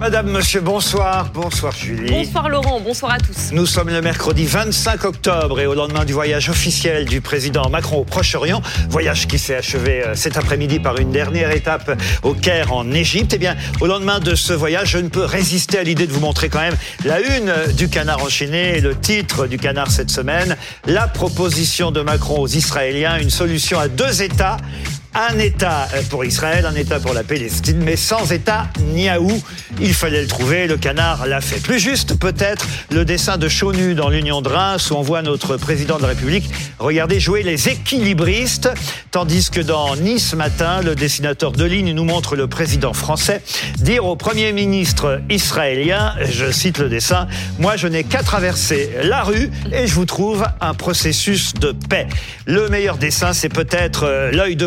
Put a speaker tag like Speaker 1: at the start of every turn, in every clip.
Speaker 1: Madame, monsieur, bonsoir. Bonsoir Julie.
Speaker 2: Bonsoir Laurent, bonsoir à tous.
Speaker 1: Nous sommes le mercredi 25 octobre et au lendemain du voyage officiel du président Macron au Proche-Orient, voyage qui s'est achevé euh, cet après-midi par une dernière étape au Caire en Égypte. Eh bien, au lendemain de ce voyage, je ne peux résister à l'idée de vous montrer quand même la une du canard enchaîné et le titre du canard cette semaine, la proposition de Macron aux Israéliens, une solution à deux États un État pour Israël, un État pour la Palestine, mais sans État ni à où. Il fallait le trouver, le canard l'a fait. Plus juste, peut-être, le dessin de Chaunu dans l'Union de Reims, où on voit notre président de la République regarder jouer les équilibristes, tandis que dans Nice matin, le dessinateur de ligne nous montre le président français dire au Premier ministre israélien, je cite le dessin, moi je n'ai qu'à traverser la rue et je vous trouve un processus de paix. Le meilleur dessin, c'est peut-être euh, l'œil de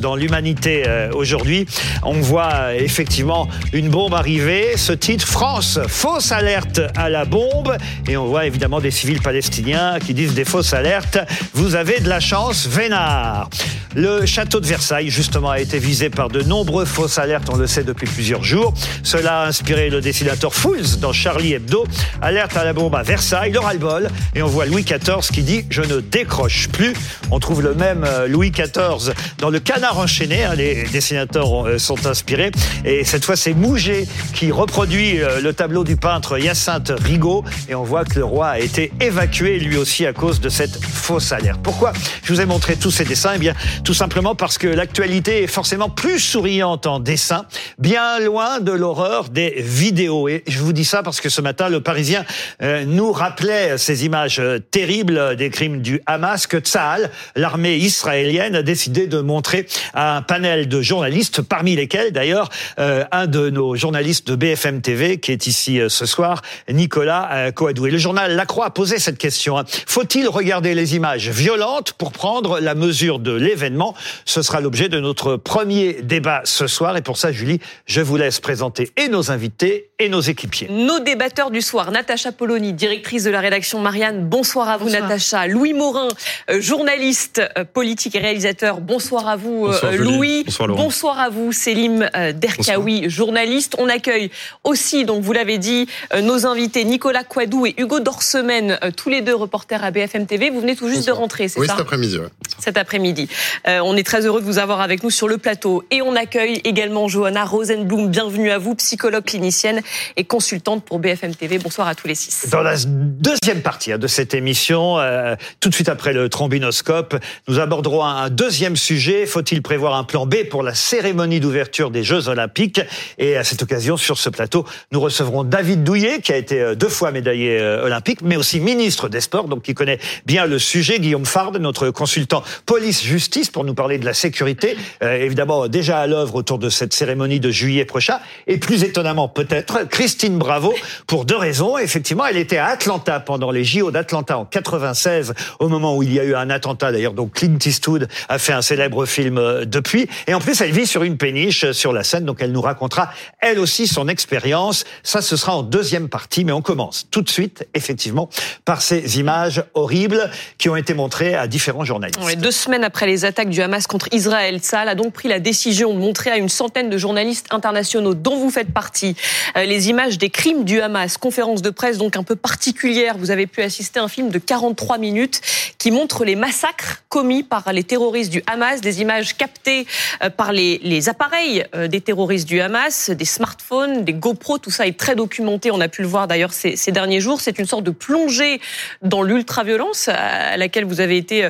Speaker 1: dans l'humanité euh, aujourd'hui. On voit euh, effectivement une bombe arriver. Ce titre, France, fausse alerte à la bombe. Et on voit évidemment des civils palestiniens qui disent des fausses alertes. Vous avez de la chance, Vénard. Le château de Versailles, justement, a été visé par de nombreux fausses alertes, on le sait depuis plusieurs jours. Cela a inspiré le dessinateur Fools dans Charlie Hebdo. Alerte à la bombe à Versailles, le ras-le-bol. Et on voit Louis XIV qui dit Je ne décroche plus. On trouve le même euh, Louis XIV dans le canard enchaîné. Hein, les dessinateurs euh, sont inspirés. Et cette fois, c'est Mouget qui reproduit euh, le tableau du peintre Hyacinthe Rigaud. Et on voit que le roi a été évacué lui aussi à cause de cette fausse alerte. Pourquoi je vous ai montré tous ces dessins? Eh bien, tout simplement parce que l'actualité est forcément plus souriante en dessin, bien loin de l'horreur des vidéos. Et je vous dis ça parce que ce matin, le Parisien euh, nous rappelait ces images terribles des crimes du Hamas que Tsahal, l'armée israélienne, a décidé de montrer à un panel de journalistes, parmi lesquels d'ailleurs euh, un de nos journalistes de BFM TV qui est ici ce soir, Nicolas Coadou. Et le journal La Croix a posé cette question. Hein. Faut-il regarder les images violentes pour prendre la mesure de l'événement? Ce sera l'objet de notre premier débat ce soir. Et pour ça, Julie, je vous laisse présenter et nos invités et nos équipiers.
Speaker 2: Nos débatteurs du soir, Natacha Poloni, directrice de la rédaction Marianne. Bonsoir à vous, Natacha. Louis Morin, euh, journaliste euh, politique et réalisateur. Bonsoir à vous, euh, Louis.
Speaker 3: Bonsoir,
Speaker 2: Bonsoir, à vous, Selim Derkaoui, journaliste. On accueille aussi, donc vous l'avez dit, nos invités Nicolas Quadou et Hugo Dorsemène, tous les deux reporters à BFM TV. Vous venez tout juste de rentrer, c'est ça
Speaker 3: Oui, cet après-midi.
Speaker 2: Cet après-midi. Euh, on est très heureux de vous avoir avec nous sur le plateau. Et on accueille également Johanna Rosenblum. Bienvenue à vous, psychologue clinicienne et consultante pour BFM TV. Bonsoir à tous les six.
Speaker 1: Dans la deuxième partie hein, de cette émission, euh, tout de suite après le trombinoscope, nous aborderons un deuxième sujet. Faut-il prévoir un plan B pour la cérémonie d'ouverture des Jeux Olympiques? Et à cette occasion, sur ce plateau, nous recevrons David Douillet, qui a été euh, deux fois médaillé olympique, mais aussi ministre des Sports, donc qui connaît bien le sujet. Guillaume Fard, notre consultant police-justice pour nous parler de la sécurité, euh, évidemment déjà à l'œuvre autour de cette cérémonie de juillet prochain. Et plus étonnamment peut-être, Christine Bravo, pour deux raisons. Effectivement, elle était à Atlanta pendant les JO d'Atlanta en 96, au moment où il y a eu un attentat. D'ailleurs, donc Clint Eastwood a fait un célèbre film euh, depuis. Et en plus, elle vit sur une péniche euh, sur la scène, donc elle nous racontera elle aussi son expérience. Ça, ce sera en deuxième partie, mais on commence tout de suite, effectivement, par ces images horribles qui ont été montrées à différents journalistes.
Speaker 2: Deux semaines après les attaques du Hamas contre Israël. Saal a donc pris la décision de montrer à une centaine de journalistes internationaux dont vous faites partie euh, les images des crimes du Hamas. Conférence de presse donc un peu particulière. Vous avez pu assister à un film de 43 minutes qui montre les massacres commis par les terroristes du Hamas, des images captées euh, par les, appareils euh, des terroristes du Hamas, des smartphones, des GoPro, tout ça est très documenté. On a pu le voir d'ailleurs ces, derniers jours. C'est une sorte de plongée dans l'ultra-violence à laquelle vous avez été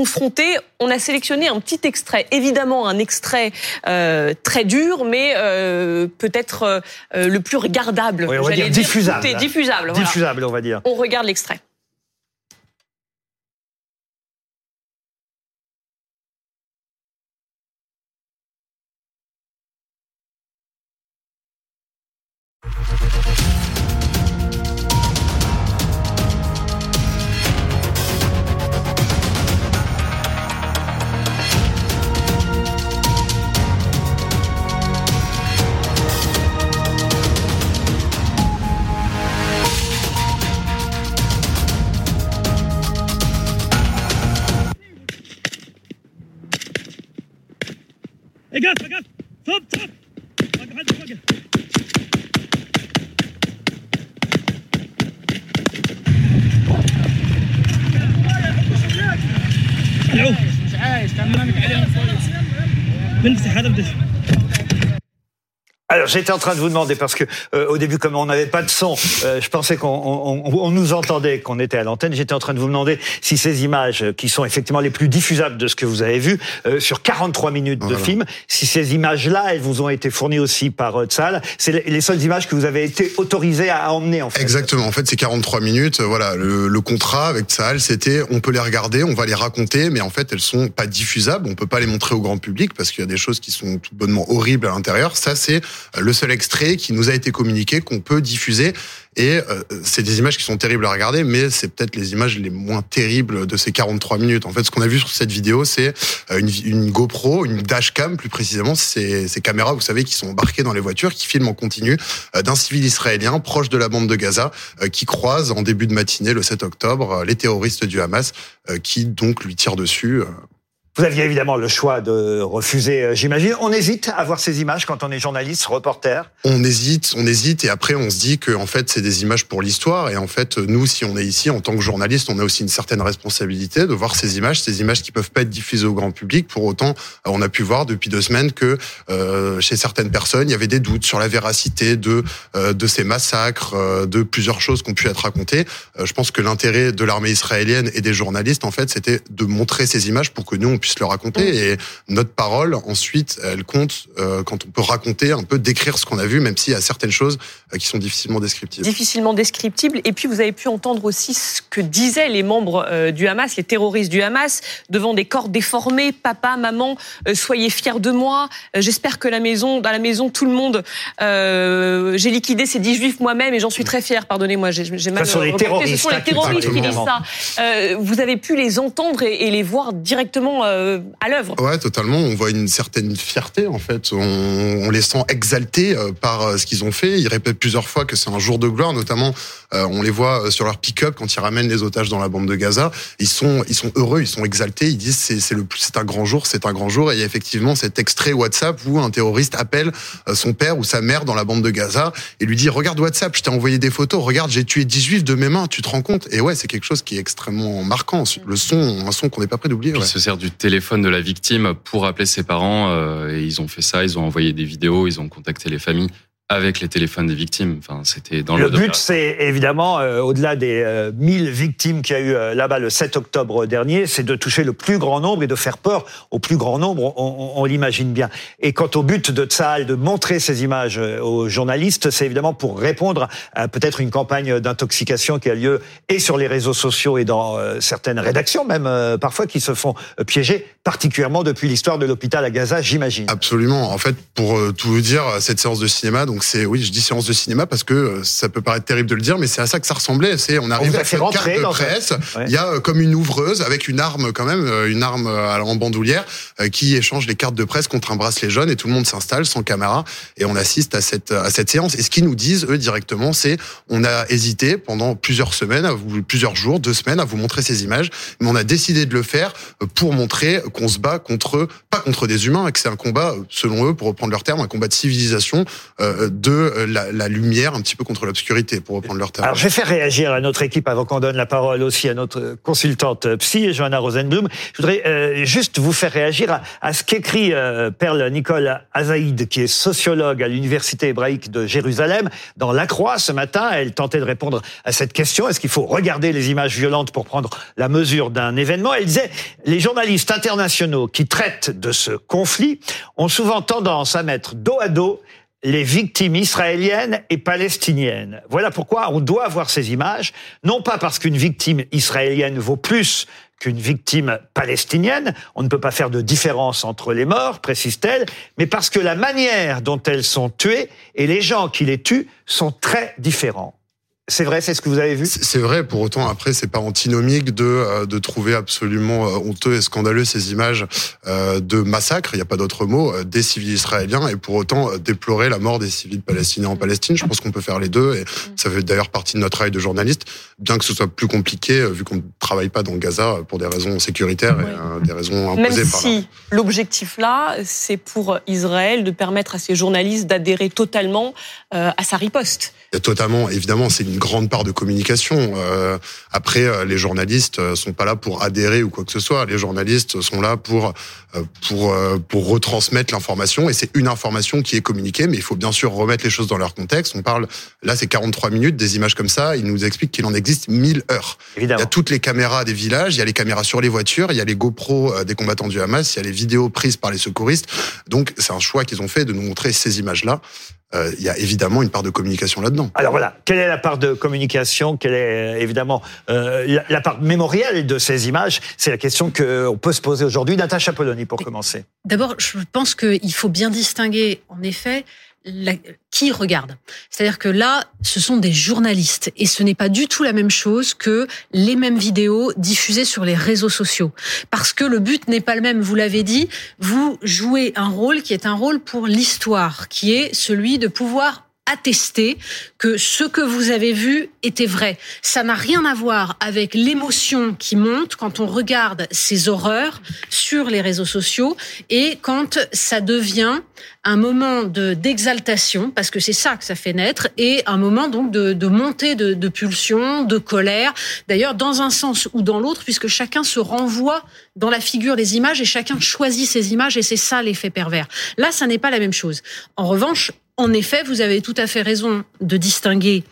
Speaker 2: confronté. On a sélectionné un petit extrait, évidemment un extrait euh, très dur, mais euh, peut-être euh, le plus regardable.
Speaker 1: Oui, on va dire diffusable.
Speaker 2: diffusable.
Speaker 1: Diffusable, on va dire.
Speaker 2: On regarde l'extrait.
Speaker 3: وقف وقف صب صب وقف وقف العوف. مش عايش تمامك عليهم بنفتح هذا بدش
Speaker 1: Alors j'étais en train de vous demander parce que euh, au début comme on n'avait pas de son, euh, je pensais qu'on on, on- on nous entendait, qu'on était à l'antenne. J'étais en train de vous demander si ces images euh, qui sont effectivement les plus diffusables de ce que vous avez vu euh, sur 43 minutes de film, si ces images-là, elles vous ont été fournies aussi par euh, Tzal, c'est les, les seules images que vous avez été autorisé à emmener en fait.
Speaker 4: Exactement. En fait, c'est 43 minutes. Euh, Voilà, le, le contrat avec Sahel, c'était on peut les regarder, on va les raconter, mais en fait, elles sont pas diffusables. On peut pas les montrer au grand public parce qu'il y a des choses qui sont tout bonnement horribles à l'intérieur. Ça, c'est le seul extrait qui nous a été communiqué qu'on peut diffuser. Et euh, c'est des images qui sont terribles à regarder, mais c'est peut-être les images les moins terribles de ces 43 minutes. En fait, ce qu'on a vu sur cette vidéo, c'est euh, une, GoPro, une dashcam plus précisément, ces, ces caméras, vous savez, qui sont embarquées dans les voitures, qui filment en continu euh, d'un civil israélien proche de la bande de Gaza, euh, qui croise en début de matinée, le 7 octobre, les terroristes du Hamas, qui donc lui tirent dessus.
Speaker 1: Vous aviez évidemment le choix de refuser, euh, j'imagine. On hésite à voir ces images quand on est journaliste, reporter.
Speaker 4: On hésite, on hésite, et après on se dit que en fait c'est des images pour l'histoire, et en fait nous, si on est ici en tant que journaliste, on a aussi une certaine responsabilité de voir ces images, ces images qui peuvent pas être diffusées au grand public. Pour autant, euh, on a pu voir depuis deux semaines que euh, chez certaines personnes, il y avait des doutes sur la véracité de euh, de ces massacres, euh, de plusieurs choses qui ont pu être racontées. Euh, je pense que l'intérêt de l'armée israélienne et des journalistes, en fait, c'était de montrer ces images pour que nous on puisse le raconter. Et notre parole, ensuite, elle compte euh, quand on peut raconter, un peu décrire ce qu'on a vu, même s'il y a certaines choses euh, qui sont difficilement descriptibles.
Speaker 2: difficilement descriptible. Et puis vous avez pu entendre aussi ce que disaient les membres euh, du Hamas, les terroristes du Hamas, devant des corps déformés. Papa, maman, euh, soyez fiers de moi. J'espère que la maison, dans la maison, tout le monde, euh, j'ai liquidé ces dix juifs moi-même et j'en suis très fière. Pardonnez-moi, j'ai j'ai mal.
Speaker 1: Ce sont les terroristes,
Speaker 2: Ce sont les
Speaker 1: qui
Speaker 2: terroristes
Speaker 1: parlent,
Speaker 2: qui disent ça. Euh, vous avez pu les entendre et, et les voir directement euh, à l'œuvre.
Speaker 4: Ouais, totalement. On voit une certaine fierté en fait. On, on les sent exaltés euh, par euh, ce qu'ils ont fait. Ils répètent plusieurs fois que c'est un jour de gloire. Notamment, euh, on les voit euh, sur leur pick-up quand ils ramènent les otages dans la bande de Gaza. Ils sont, ils sont heureux, ils sont exaltés. Ils disent c'est c'est le plus- c'est un grand jour, c'est un grand jour. Et il y a effectivement cet extrait WhatsApp où un terroriste appelle euh, son père ou sa mère dans la bande de Gaza et lui dit regarde WhatsApp, je t'ai envoyé des photos. Regarde, j'ai tué 10 juifs de mes mains. Tu te rends compte? Et ouais, c'est quelque chose qui est extrêmement marquant. Le son, un son qu'on n'est pas prêt d'oublier. Ouais.
Speaker 5: il se sert du téléphone de la victime pour appeler ses parents. euh, et ils ont fait ça, ils ont envoyé des vidéos, ils ont contacté les familles avec les téléphones des victimes. Enfin, c'était dans
Speaker 1: Le
Speaker 5: le.
Speaker 1: but, c'est évidemment, euh, au-delà des euh, 1000 victimes qu'il y a eu euh, là-bas le 7 octobre dernier, c'est de toucher le plus grand nombre et de faire peur au plus grand nombre, on, on- on l'imagine bien. Et quant au but de Tsahal de montrer ces images euh, aux journalistes, c'est évidemment pour répondre à peut-être une campagne d'intoxication qui a lieu et sur les réseaux sociaux et dans euh, certaines rédactions même, euh, parfois, qui se font piéger, particulièrement depuis l'histoire de l'hôpital à Gaza, j'imagine.
Speaker 4: Absolument. En fait, pour euh, tout vous dire, cette séance de cinéma, donc c'est, oui, je dis séance de cinéma parce que euh, ça peut paraître terrible de le dire, mais c'est à ça que ça ressemblait. C'est, on arrive
Speaker 1: a
Speaker 4: à cette carte de presse.
Speaker 1: Ouais.
Speaker 4: Il y a euh, comme une ouvreuse avec une arme quand même, euh, une arme en bandoulière, qui échange les cartes de presse contre un bracelet jaune et tout le monde s'installe sans caméra et on assiste à cette à cette séance. Et ce qu'ils nous disent eux directement, c'est on a hésité pendant plusieurs semaines, à vous, plusieurs jours, deux semaines à vous montrer ces images, mais on a décidé de le faire pour montrer qu'on se bat contre pas contre des humains, et que c'est un combat, selon eux, pour reprendre leur terme, un combat de civilisation, euh, de euh, la, la lumière, un petit peu contre l'obscurité, pour reprendre leur terme.
Speaker 1: Alors, je vais faire réagir à notre équipe avant qu'on donne la parole aussi à notre consultante euh, psy, Johanna Rosenblum. Je voudrais euh, juste vous faire réagir à, à ce qu'écrit euh, Perle Nicole Azaïd, qui est sociologue à l'Université hébraïque de Jérusalem. Dans La Croix, ce matin, elle tentait de répondre à cette question. Est-ce qu'il faut regarder les images violentes pour prendre la mesure d'un événement? Elle disait, les journalistes internationaux qui traitent de ce conflit ont souvent tendance à mettre dos à dos les victimes israéliennes et palestiniennes. Voilà pourquoi on doit voir ces images, non pas parce qu'une victime israélienne vaut plus qu'une victime palestinienne, on ne peut pas faire de différence entre les morts, précise-t-elle, mais parce que la manière dont elles sont tuées et les gens qui les tuent sont très différents. C'est vrai, c'est ce que vous avez vu?
Speaker 4: C'est vrai, pour autant, après, c'est pas antinomique de, euh, de trouver absolument euh, honteux et scandaleux ces images euh, de massacre, il n'y a pas d'autre mot, des civils israéliens, et pour autant déplorer la mort des civils palestiniens en Palestine. Je pense qu'on peut faire les deux, et ça fait d'ailleurs partie de notre travail de journaliste, bien que ce soit plus compliqué, vu qu'on ne travaille pas dans Gaza pour des raisons sécuritaires et des raisons
Speaker 2: Même
Speaker 4: imposées par la-
Speaker 2: si l'objectif là, c'est pour Israël de permettre à ses journalistes d'adhérer totalement à sa riposte.
Speaker 4: Totalement, évidemment, c'est une grande part de communication. Euh, après, euh, les journalistes euh, sont pas là pour adhérer ou quoi que ce soit. Les journalistes sont là pour euh, pour pour retransmettre l'information et c'est une information qui est communiquée. Mais il faut bien sûr remettre les choses dans leur contexte. On parle là, c'est 43 minutes des images comme ça. Il nous explique qu'il en existe 1000 heures. Il y
Speaker 1: Évidemment.
Speaker 4: a toutes les caméras des villages, il y a les caméras sur les voitures, il y a les GoPro des combattants du Hamas, il y a les vidéos prises par les secouristes. Donc c'est un choix qu'ils ont fait de nous montrer ces images-là. Euh, il y a évidemment une part de communication là-dedans.
Speaker 1: Alors voilà, quelle est la part de communication Quelle est euh, évidemment euh, la, la part mémorielle de ces images C'est la question qu'on peut se poser aujourd'hui. Natacha Polony, pour commencer.
Speaker 6: D'abord, je pense qu'il faut bien distinguer, en effet, qui regarde. C'est-à-dire que là, ce sont des journalistes et ce n'est pas du tout la même chose que les mêmes vidéos diffusées sur les réseaux sociaux. Parce que le but n'est pas le même, vous l'avez dit, vous jouez un rôle qui est un rôle pour l'histoire, qui est celui de pouvoir attester que ce que vous avez vu était vrai. Ça n'a rien à voir avec l'émotion qui monte quand on regarde ces horreurs sur les réseaux sociaux et quand ça devient un moment de d'exaltation parce que c'est ça que ça fait naître et un moment donc de, de montée de, de pulsion, de colère. D'ailleurs dans un sens ou dans l'autre puisque chacun se renvoie dans la figure des images et chacun choisit ses images et c'est ça l'effet pervers. Là, ça n'est pas la même chose. En revanche, en effet, vous avez tout à fait raison de distinguer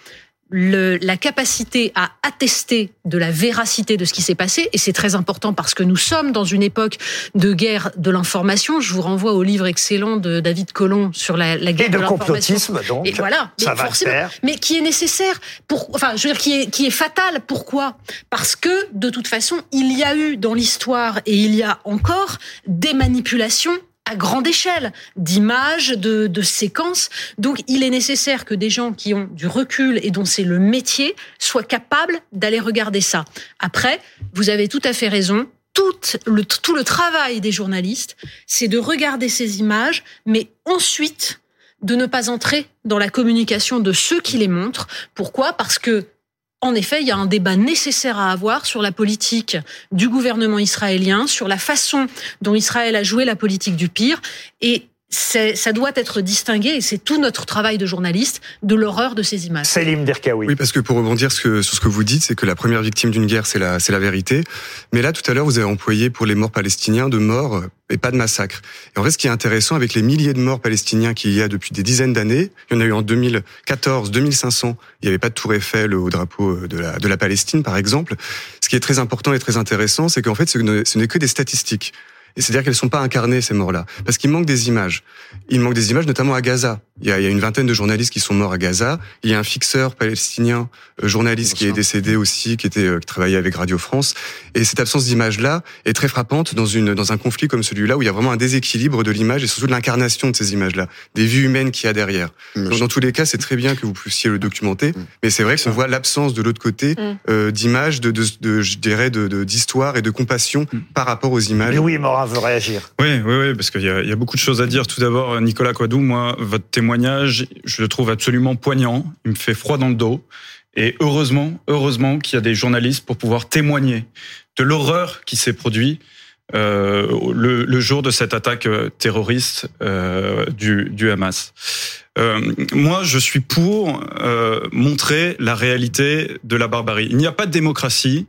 Speaker 6: le, la capacité à attester de la véracité de ce qui s'est passé, et c'est très important parce que nous sommes dans une époque de guerre de l'information. Je vous renvoie au livre excellent de David Colomb sur la, la guerre
Speaker 1: Et de complotisme, donc.
Speaker 6: Et voilà,
Speaker 1: Ça
Speaker 6: mais
Speaker 1: va
Speaker 6: forcément,
Speaker 1: faire.
Speaker 6: mais qui est nécessaire pour, enfin, je veux dire, qui est, qui est fatal. Pourquoi? Parce que de toute façon, il y a eu dans l'histoire et il y a encore des manipulations à grande échelle d'images, de, de séquences. Donc, il est nécessaire que des gens qui ont du recul et dont c'est le métier soient capables d'aller regarder ça. Après, vous avez tout à fait raison. Tout le, tout le travail des journalistes, c'est de regarder ces images, mais ensuite de ne pas entrer dans la communication de ceux qui les montrent. Pourquoi? Parce que en effet, il y a un débat nécessaire à avoir sur la politique du gouvernement israélien, sur la façon dont Israël a joué la politique du pire. Et ça doit être distingué, et c'est tout notre travail de journaliste, de l'horreur de ces images.
Speaker 1: Selim Derkaoui.
Speaker 7: Oui, parce que pour rebondir ce que- sur ce que vous dites, c'est que la première victime d'une guerre, c'est la, c'est la vérité. Mais là, tout à l'heure, vous avez employé pour les morts palestiniens de morts euh, et pas de massacres. Et en vrai, ce qui est intéressant avec les milliers de morts palestiniens qu'il y a depuis des dizaines d'années, il y en a eu en 2014, 2500, il n'y avait pas de tour Eiffel au drapeau euh, de la, de la Palestine, par exemple. Ce qui est très important et très intéressant, c'est qu'en fait, ce n'est que des statistiques. Et c'est-à-dire qu'elles sont pas incarnées, ces morts-là. Parce qu'il manque des images. Il manque des images, notamment à Gaza. Il y, a, il y a une vingtaine de journalistes qui sont morts à Gaza. Il y a un fixeur palestinien, euh, journaliste, qui est décédé aussi, qui était euh, qui travaillait avec Radio France. Et cette absence d'image-là est très frappante dans une dans un conflit comme celui-là où il y a vraiment un déséquilibre de l'image et surtout de l'incarnation de ces images-là, des vies humaines qu'il y a derrière. Donc, dans tous les cas, c'est très bien que vous puissiez le documenter, mais c'est vrai qu'on voit l'absence de l'autre côté
Speaker 2: Mm.
Speaker 7: euh, d'images, de, de, de, je dirais, de d'histoire et de compassion par rapport aux images.
Speaker 1: Louis Morin veut réagir.
Speaker 8: Oui, oui, oui, parce qu'il y, y a beaucoup de choses à dire. Tout d'abord, Nicolas Quadou, moi, votre témoignage, je le trouve absolument poignant. Il me fait froid dans le dos. Et heureusement, heureusement qu'il y a des journalistes pour pouvoir témoigner de l'horreur qui s'est produite euh, le, jour de cette attaque euh, terroriste euh, du, Hamas. Moi, je suis pour montrer la réalité de la barbarie. Il n'y a pas de démocratie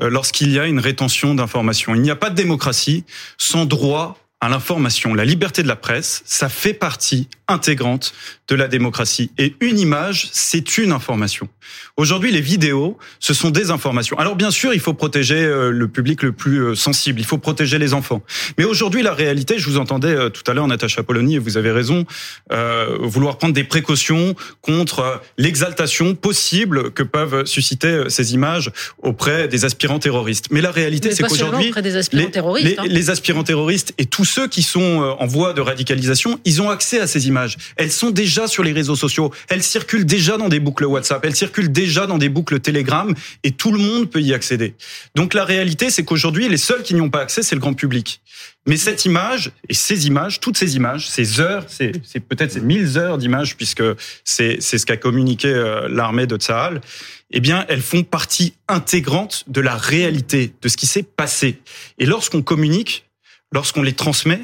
Speaker 8: lorsqu'il y a une rétention d'informations. Il n'y a pas de démocratie sans droit à l'information. La liberté de la presse, ça fait partie intégrante de la démocratie. Et une image, c'est une information. Aujourd'hui, les vidéos, ce sont des informations. Alors bien sûr, il faut protéger euh, le public le plus euh, sensible, il faut protéger les enfants. Mais aujourd'hui, la réalité, je vous entendais euh, tout à l'heure, Natacha Polony, et vous avez raison, euh, vouloir prendre des précautions contre l'exaltation possible que peuvent susciter ces images auprès des aspirants terroristes. Mais la réalité, c'est qu'aujourd'hui, les, les-
Speaker 6: hein.
Speaker 8: les aspirants terroristes et tous ceux qui sont en voie de radicalisation, ils ont accès à ces images. Elles sont déjà sur les réseaux sociaux, elles circulent déjà dans des boucles WhatsApp, elles circulent déjà dans des boucles Telegram, et tout le monde peut y accéder. Donc la réalité, c'est qu'aujourd'hui, les seuls qui n'y ont pas accès, c'est le grand public. Mais cette image, et ces images, toutes ces images, ces heures, c'est peut-être ces 1000 heures d'images, puisque c'est c'est ce qu'a communiqué euh, l'armée de Tsahal, eh bien, elles font partie intégrante de la réalité, de ce qui s'est passé. Et lorsqu'on communique, lorsqu'on les transmet,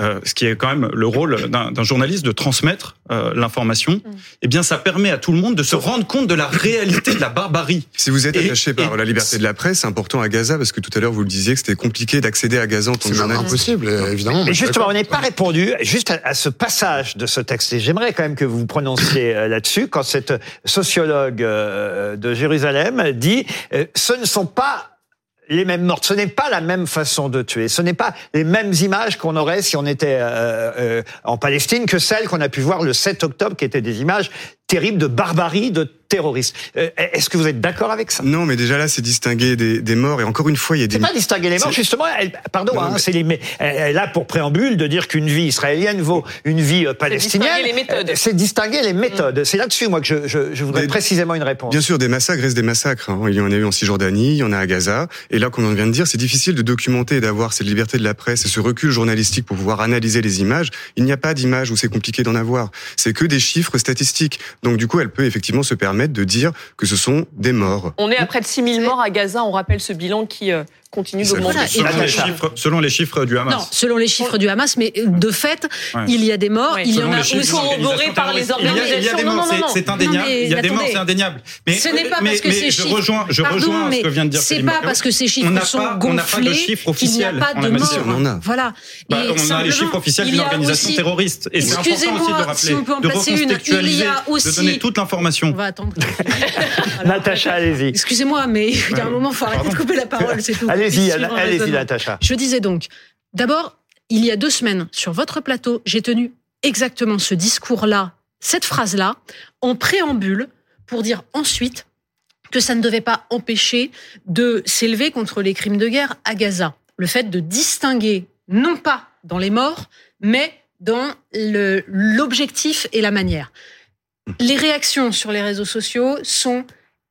Speaker 8: euh, ce qui est quand même le rôle d'un d'un journaliste de transmettre euh, l'information, eh bien, ça permet à tout le monde de se rendre compte de la réalité de la barbarie.
Speaker 7: Si vous êtes
Speaker 8: Et-
Speaker 7: attaché par
Speaker 8: et-
Speaker 7: la liberté de la presse, c'est important à Gaza parce que tout à l'heure vous le disiez que c'était compliqué d'accéder à Gaza en tant
Speaker 4: C'est
Speaker 7: que
Speaker 4: même
Speaker 7: journaliste.
Speaker 4: impossible, évidemment.
Speaker 1: Mais
Speaker 4: je suis
Speaker 1: justement, on n'est pas répondu juste à, à ce passage de ce texte. Et j'aimerais quand même que vous vous prononciez euh, là-dessus quand cette sociologue euh, de Jérusalem dit euh, ce ne sont pas les mêmes morts, ce n'est pas la même façon de tuer, ce n'est pas les mêmes images qu'on aurait si on était euh, euh, en Palestine que celles qu'on a pu voir le 7 octobre, qui étaient des images terribles de barbarie, de terrorisme. Euh, Est-ce que vous êtes d'accord avec ça?
Speaker 7: Non, mais déjà là, c'est distinguer des, des morts. Et encore une fois, il y a des.
Speaker 1: C'est pas distinguer les morts, justement. Elle, pardon,
Speaker 7: Non,
Speaker 1: hein,
Speaker 7: mais-
Speaker 1: c'est les, mais elle a pour préambule de dire qu'une vie israélienne vaut une vie euh, palestinienne.
Speaker 2: distinguer les méthodes.
Speaker 1: Euh, C'est distinguer les méthodes. C'est là-dessus, moi, que je, je, je voudrais
Speaker 7: Des-
Speaker 1: précisément une réponse.
Speaker 7: Bien sûr, des massacres restent des massacres. hein. Il y en a eu en Cisjordanie, il y en a à Gaza. Et là, comme on vient de dire, c'est difficile de documenter et d'avoir cette liberté de la presse et ce recul journalistique pour pouvoir analyser les images. Il n'y a pas d'images où c'est compliqué d'en avoir. C'est que des chiffres statistiques. Donc, du coup, elle peut effectivement se permettre de dire que ce sont des morts.
Speaker 2: On est à près de 6000 morts à Gaza. On rappelle ce bilan qui euh, continue d'augmenter.
Speaker 8: Selon les,
Speaker 1: Natacha.
Speaker 8: chiffres, selon les chiffres du Hamas.
Speaker 6: Non, selon les chiffres du Hamas, mais de fait,
Speaker 8: Ouais.
Speaker 6: il y a des morts,
Speaker 2: Ouais.
Speaker 6: il y
Speaker 8: Selon
Speaker 6: en a aussi.
Speaker 2: corroborés par les
Speaker 8: terroriste. Il y a- Il y a des
Speaker 2: organisations. Non,
Speaker 8: morts,
Speaker 2: non, non,
Speaker 8: c'est- indéniable. Il y a des morts, c'est indéniable. Mais,
Speaker 6: Ce n'est pas
Speaker 8: mais,
Speaker 6: parce que ces
Speaker 8: je
Speaker 6: chiffres.
Speaker 8: rejoins, je
Speaker 6: Pardon,
Speaker 8: rejoins ce que vient de dire
Speaker 6: C'est pas parce que ces chiffres sont
Speaker 8: pas- on n'a pas de
Speaker 6: gonflés
Speaker 8: chiffres
Speaker 6: qu'il n'y a
Speaker 8: officiels
Speaker 6: pas de morts.
Speaker 7: On a.
Speaker 6: Voilà.
Speaker 8: Bah, on a les chiffres officiels d'une organisation terroriste. Et c'est important aussi de rappeler,
Speaker 6: si on peut en
Speaker 8: de
Speaker 6: placer une. Il y
Speaker 8: recontextualiser,
Speaker 6: aussi-
Speaker 8: donner toute l'information.
Speaker 6: On va attendre.
Speaker 1: Natacha, allez-y.
Speaker 6: Excusez-moi, mais il y a un moment, il faut arrêter de couper la parole, c'est tout.
Speaker 1: Allez-y, allez-y. Natacha.
Speaker 6: Je disais donc, d'abord, il y a deux semaines, sur votre plateau, j'ai tenu exactement ce discours-là, cette phrase-là, en préambule, pour dire ensuite que ça ne devait pas empêcher de s'élever contre les crimes de guerre à Gaza. Le fait de distinguer, non pas dans les morts, mais dans l'objectif et la manière. Les réactions sur les réseaux sociaux sont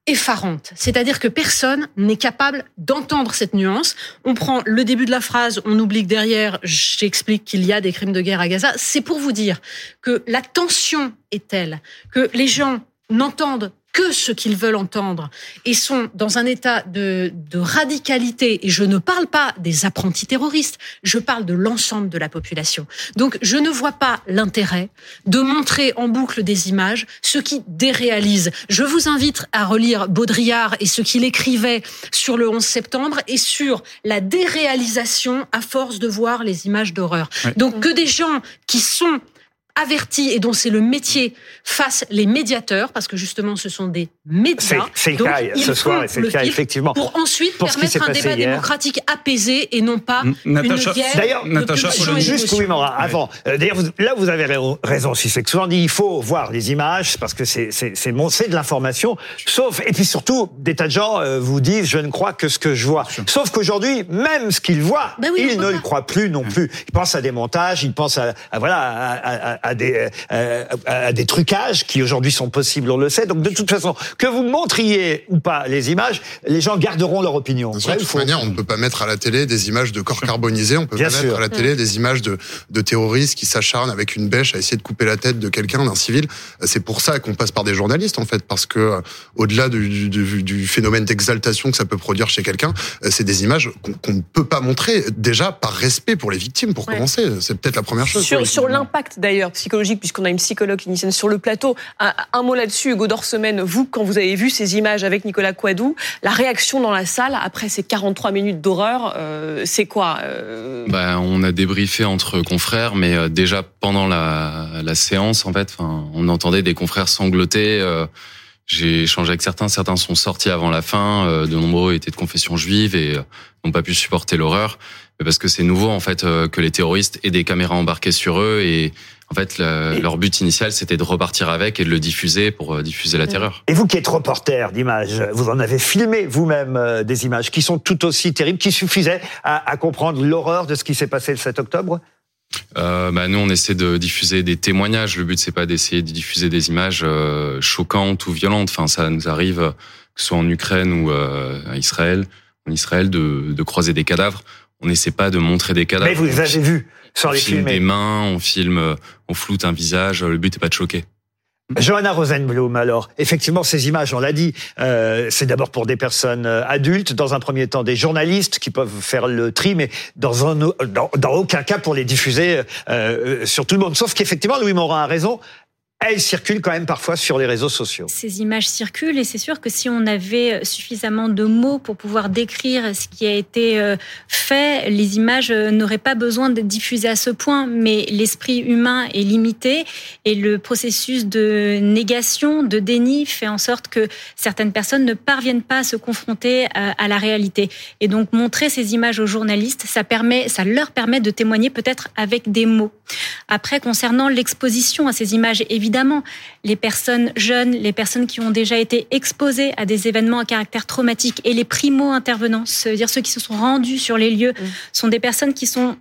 Speaker 6: effarantes. C'est-à-dire que personne n'est capable d'entendre cette nuance. On prend le début de la phrase, on oublie que derrière, j'explique qu'il y a des crimes de guerre à Gaza. C'est pour vous dire que la tension est telle que les gens n'entendent que ce qu'ils veulent entendre et sont dans un état de, de radicalité. Et je ne parle pas des apprentis terroristes, je parle de l'ensemble de la population. Donc je ne vois pas l'intérêt de montrer en boucle des images, ce qui déréalise. Je vous invite à relire Baudrillard et ce qu'il écrivait sur le 11 septembre et sur la déréalisation à force de voir les images d'horreur.
Speaker 8: Ouais.
Speaker 6: Donc que des gens qui sont avertis et dont c'est le métier fassent les médiateurs, parce que justement ce sont des médias.
Speaker 1: c'est le cas ce soir, et c'est le cas, effectivement.
Speaker 6: Pour ensuite
Speaker 1: Pour
Speaker 6: permettre un débat
Speaker 1: hier.
Speaker 6: démocratique apaisé et non pas
Speaker 8: Natacha-
Speaker 6: une guerre.
Speaker 1: D'ailleurs,
Speaker 8: Natacha
Speaker 1: Juste,
Speaker 6: d'émotions.
Speaker 1: oui, Morin, avant. Euh, D'ailleurs, là, vous avez ra- raison aussi. C'est que souvent dit, il faut voir les images parce que c'est c'est de l'information. Sauf et puis surtout, des tas de gens euh, vous disent, je ne crois que ce que je vois. Sauf qu'aujourd'hui, même ce qu'ils voient,
Speaker 6: Ben oui,
Speaker 1: ils ne
Speaker 6: pas.
Speaker 1: le croient plus non plus. Ils pensent à des montages, ils pensent à, à, voilà à, à- à- des euh, à, à des trucages qui aujourd'hui sont possibles, on le sait. Donc de toute façon, que vous montriez ou pas les images, les gens garderont leur opinion.
Speaker 4: Bien sûr,
Speaker 1: Vrai
Speaker 4: de
Speaker 1: ou
Speaker 4: toute
Speaker 1: faux
Speaker 4: manière, on ne peut pas mettre à la télé des images de corps carbonisés, on peut
Speaker 1: Bien
Speaker 4: pas
Speaker 1: sûr.
Speaker 4: mettre à la télé des images de, de terroristes qui s'acharnent avec une bêche à essayer de couper la tête de quelqu'un, d'un civil. C'est pour ça qu'on passe par des journalistes, en fait, parce que euh, au-delà du, du- du phénomène d'exaltation que ça peut produire chez quelqu'un, euh, c'est des images qu'on ne peut pas montrer, déjà par respect pour les victimes, pour
Speaker 2: Ouais.
Speaker 4: commencer. C'est peut-être la première chose.
Speaker 2: Sur, sur l'impact d'ailleurs psychologique, puisqu'on a une psychologue clinicienne sur le plateau, un, mot là-dessus, Hugo Dorsemène, vous, quand vous avez vu ces images avec Nicolas Coadou, la réaction dans la salle après ces 43 minutes d'horreur, euh, c'est quoi euh,
Speaker 5: Bah, on a débriefé entre confrères, mais euh, déjà pendant la, séance, en fait, on entendait des confrères sangloter. J'ai échangé avec certains, certains sont sortis avant la fin. de nombreux étaient de confession juive et n'ont pas pu supporter l'horreur, parce que c'est nouveau en fait que les terroristes aient des caméras embarquées sur eux et en fait
Speaker 1: Et-
Speaker 5: leur but initial c'était de repartir avec et de le diffuser pour euh, diffuser la terreur.
Speaker 1: Et vous qui êtes reporter d'images, vous en avez filmé vous-même euh, des images qui sont tout aussi terribles, qui suffisaient à, à comprendre l'horreur de ce qui s'est passé le 7 octobre?
Speaker 5: Euh, bah, Nous, on essaie de diffuser des témoignages. Le but, c'est pas d'essayer de diffuser des images euh, choquantes ou violentes. Enfin, ça nous arrive, que ce soit en Ukraine ou euh, à Israël, en Israël, de, de croiser des cadavres. On n'essaie pas de montrer des cadavres.
Speaker 1: Mais vous les avez vus
Speaker 5: on
Speaker 1: les
Speaker 5: filme
Speaker 1: filmer.
Speaker 5: des mains, on filme, euh, on floute un visage. Le but n'est pas de choquer.
Speaker 1: Johanna Rosenblum, alors, effectivement, ces images, on l'a dit, euh, c'est d'abord pour des personnes euh, adultes, dans un premier temps des journalistes qui peuvent faire le tri, mais dans, un, dans, dans aucun cas pour les diffuser euh, sur tout le monde. Sauf qu'effectivement, Louis Morin a raison, elles circulent quand même parfois sur les réseaux sociaux.
Speaker 9: Ces images circulent et c'est sûr que si on avait suffisamment de mots pour pouvoir décrire ce qui a été euh, fait, les images euh, n'auraient pas besoin d'être diffusées à ce point. Mais l'esprit humain est limité et le processus de négation, de déni fait en sorte que certaines personnes ne parviennent pas à se confronter à la réalité. Et donc montrer ces images aux journalistes, ça permet, ça leur permet de témoigner peut-être avec des mots. Après, concernant l'exposition à ces images, évidemment, les personnes jeunes, les personnes qui ont déjà été exposées à des événements à caractère traumatique et les primo-intervenants, c'est-à-dire ceux qui se sont rendus sur les lieux, sont des personnes qui sont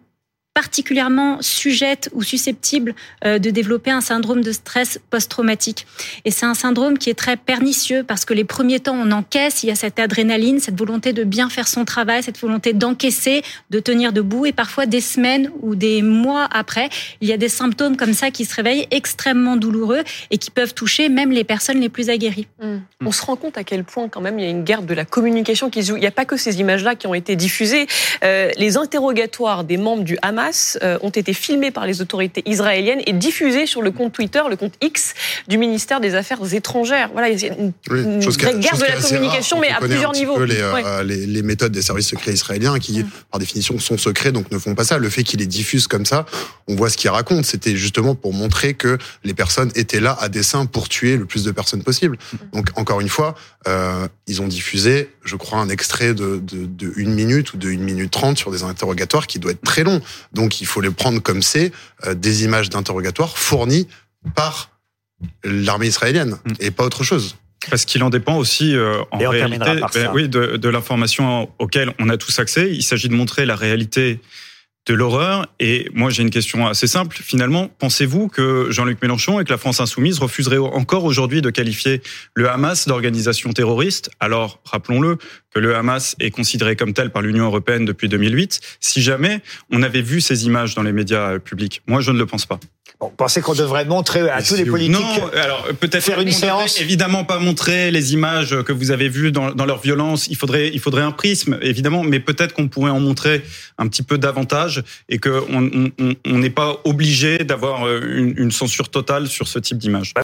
Speaker 9: particulièrement sujettes ou susceptibles euh, de développer un syndrome de stress post-traumatique. Et c'est un syndrome qui est très pernicieux parce que les premiers temps, on encaisse, il y a cette adrénaline, cette volonté de bien faire son travail, cette volonté d'encaisser, de tenir debout. Et parfois, des semaines ou des mois après, il y a des symptômes comme ça qui se réveillent extrêmement douloureux et qui peuvent toucher même les personnes les plus aguerries.
Speaker 2: Mm. On se rend compte à quel point quand même il y a une guerre de la communication qui se joue. Il n'y a pas que ces images-là qui ont été diffusées. Euh, les interrogatoires des membres du Hamas euh, ont été filmés par les autorités israéliennes et diffusés sur le compte Twitter, le compte X du ministère des Affaires étrangères. Voilà, il y a une,
Speaker 4: Oui,
Speaker 2: une guerre de la communication,
Speaker 4: rare
Speaker 2: mais à plusieurs niveaux.
Speaker 4: les, euh,
Speaker 2: Ouais.
Speaker 4: les, les méthodes des services secrets israéliens qui, par définition, sont secrets, donc ne font pas ça. Le fait qu'ils les diffusent comme ça, on voit ce qu'ils racontent. C'était justement pour montrer que les personnes étaient là à dessein pour tuer le plus de personnes possible. Donc, encore une fois, euh, ils ont diffusé, je crois, un extrait de, de, de une minute ou de une minute trente sur des interrogatoires qui doit être très long. Donc, il faut les prendre comme c'est, euh, des images d'interrogatoires fournies par l'armée israélienne et pas autre chose.
Speaker 8: Parce qu'il en dépend aussi, euh, en
Speaker 1: Et
Speaker 8: réalité, ben oui, de, de l'information auquel on a tous accès. Il s'agit de montrer la réalité de l'horreur. Et moi, j'ai une question assez simple. Finalement, pensez-vous que Jean-Luc Mélenchon et que la France insoumise refuseraient encore aujourd'hui de qualifier le Hamas d'organisation terroriste? Alors, rappelons-le, que le Hamas est considéré comme tel par l'Union européenne depuis 2008, si jamais on avait vu ces images dans les médias euh, publics. Moi, je ne le pense pas.
Speaker 1: Bon, pensez qu'on devrait montrer à
Speaker 4: Mais
Speaker 1: tous les politiques.
Speaker 8: Non, alors peut-être
Speaker 1: faire une séance.
Speaker 8: Évidemment, pas montrer les images que vous avez vues dans, dans leur violence. Il faudrait, il faudrait un prisme, évidemment, mais peut-être qu'on pourrait en montrer un petit peu davantage et qu'on on- on- on n'est pas obligé d'avoir euh, une, une censure totale sur ce type d'image.